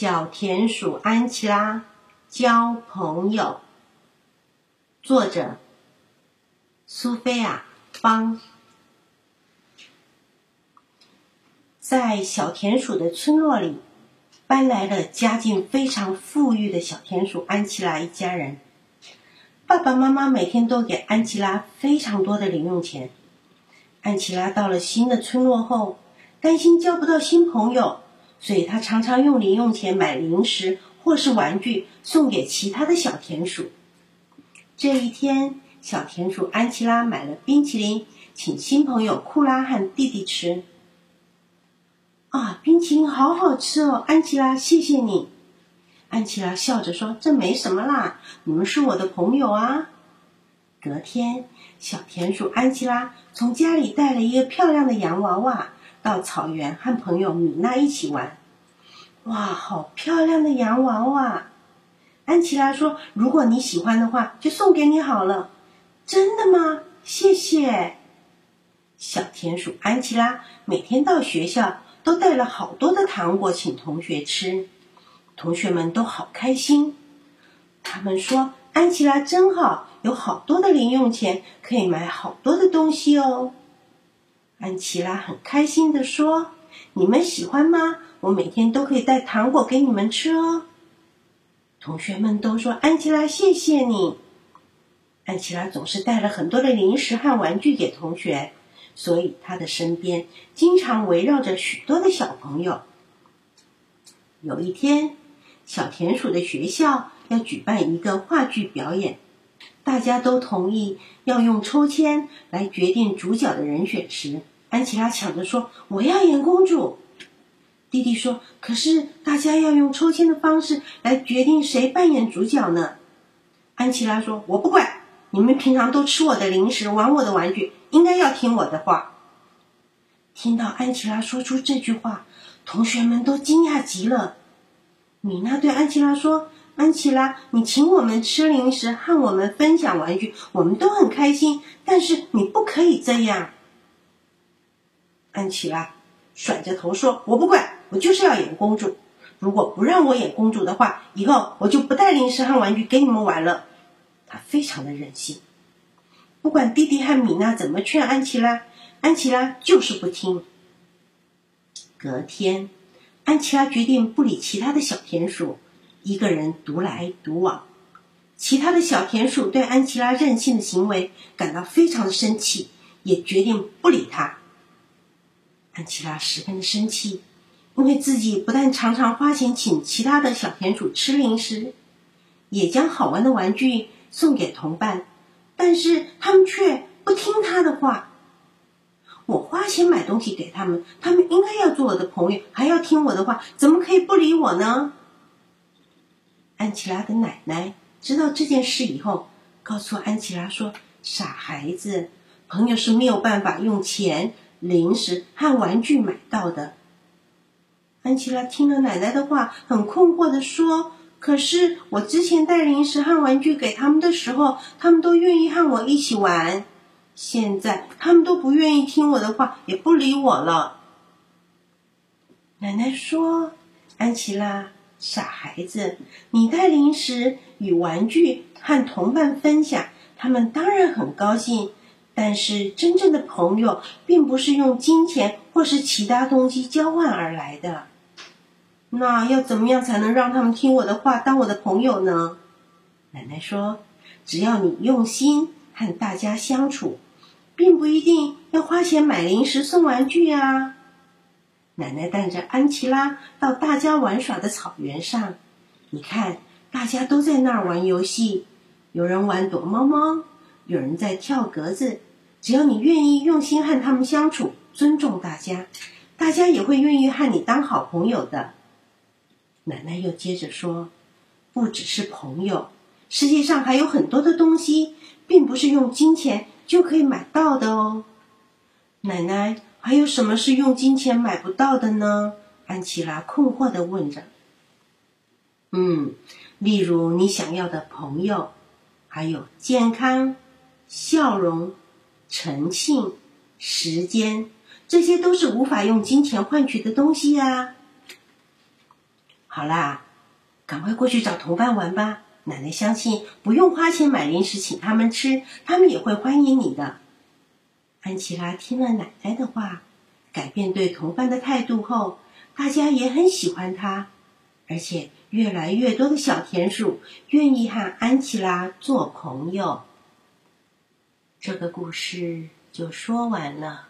小田鼠安琪拉交朋友，作者苏菲亚邦。在小田鼠的村落里，搬来了家境非常富裕的小田鼠安琪拉一家人。爸爸妈妈每天都给安琪拉非常多的零用钱。安琪拉到了新的村落后，担心交不到新朋友。所以他常常用零用钱买零食或是玩具送给其他的小田鼠。这一天，小田鼠安琪拉买了冰淇淋，请新朋友库拉和弟弟吃。啊，冰淇淋好好吃哦，安琪拉，谢谢你。安琪拉笑着说：“这没什么啦，你们是我的朋友啊。”隔天，小田鼠安琪拉从家里带了一个漂亮的洋娃娃。到草原和朋友米娜一起玩，哇，好漂亮的洋娃娃！安琪拉说：“如果你喜欢的话，就送给你好了。”真的吗？谢谢。小田鼠安琪拉每天到学校都带了好多的糖果请同学吃，同学们都好开心。他们说：“安琪拉真好，有好多的零用钱，可以买好多的东西哦。”安琪拉很开心地说：“你们喜欢吗？我每天都可以带糖果给你们吃哦。”同学们都说：“安琪拉，谢谢你。”安琪拉总是带了很多的零食和玩具给同学，所以她的身边经常围绕着许多的小朋友。有一天，小田鼠的学校要举办一个话剧表演。大家都同意要用抽签来决定主角的人选时，安琪拉抢着说：“我要演公主。”弟弟说：“可是大家要用抽签的方式来决定谁扮演主角呢？”安琪拉说：“我不管，你们平常都吃我的零食，玩我的玩具，应该要听我的话。”听到安琪拉说出这句话，同学们都惊讶极了。米娜对安琪拉说。安琪拉，你请我们吃零食，和我们分享玩具，我们都很开心。但是你不可以这样。安琪拉甩着头说：“我不管，我就是要演公主。如果不让我演公主的话，以后我就不带零食和玩具给你们玩了。”她非常的任性，不管弟弟和米娜怎么劝安琪拉，安琪拉就是不听。隔天，安琪拉决定不理其他的小田鼠。一个人独来独往，其他的小田鼠对安琪拉任性的行为感到非常的生气，也决定不理他。安琪拉十分的生气，因为自己不但常常花钱请其他的小田鼠吃零食，也将好玩的玩具送给同伴，但是他们却不听他的话。我花钱买东西给他们，他们应该要做我的朋友，还要听我的话，怎么可以不理我呢？安琪拉的奶奶知道这件事以后，告诉安琪拉说：“傻孩子，朋友是没有办法用钱、零食和玩具买到的。”安琪拉听了奶奶的话，很困惑的说：“可是我之前带零食和玩具给他们的时候，他们都愿意和我一起玩。现在他们都不愿意听我的话，也不理我了。”奶奶说：“安琪拉。”傻孩子，你带零食与玩具和同伴分享，他们当然很高兴。但是，真正的朋友并不是用金钱或是其他东西交换而来的。那要怎么样才能让他们听我的话，当我的朋友呢？奶奶说：“只要你用心和大家相处，并不一定要花钱买零食送玩具啊。”奶奶带着安琪拉到大家玩耍的草原上，你看，大家都在那儿玩游戏，有人玩躲猫猫，有人在跳格子。只要你愿意用心和他们相处，尊重大家，大家也会愿意和你当好朋友的。奶奶又接着说：“不只是朋友，世界上还有很多的东西，并不是用金钱就可以买到的哦。”奶奶。还有什么是用金钱买不到的呢？安琪拉困惑的问着。嗯，例如你想要的朋友，还有健康、笑容、诚信、时间，这些都是无法用金钱换取的东西呀。好啦，赶快过去找同伴玩吧。奶奶相信，不用花钱买零食请他们吃，他们也会欢迎你的。安琪拉听了奶奶的话，改变对同伴的态度后，大家也很喜欢她，而且越来越多的小田鼠愿意和安琪拉做朋友。这个故事就说完了。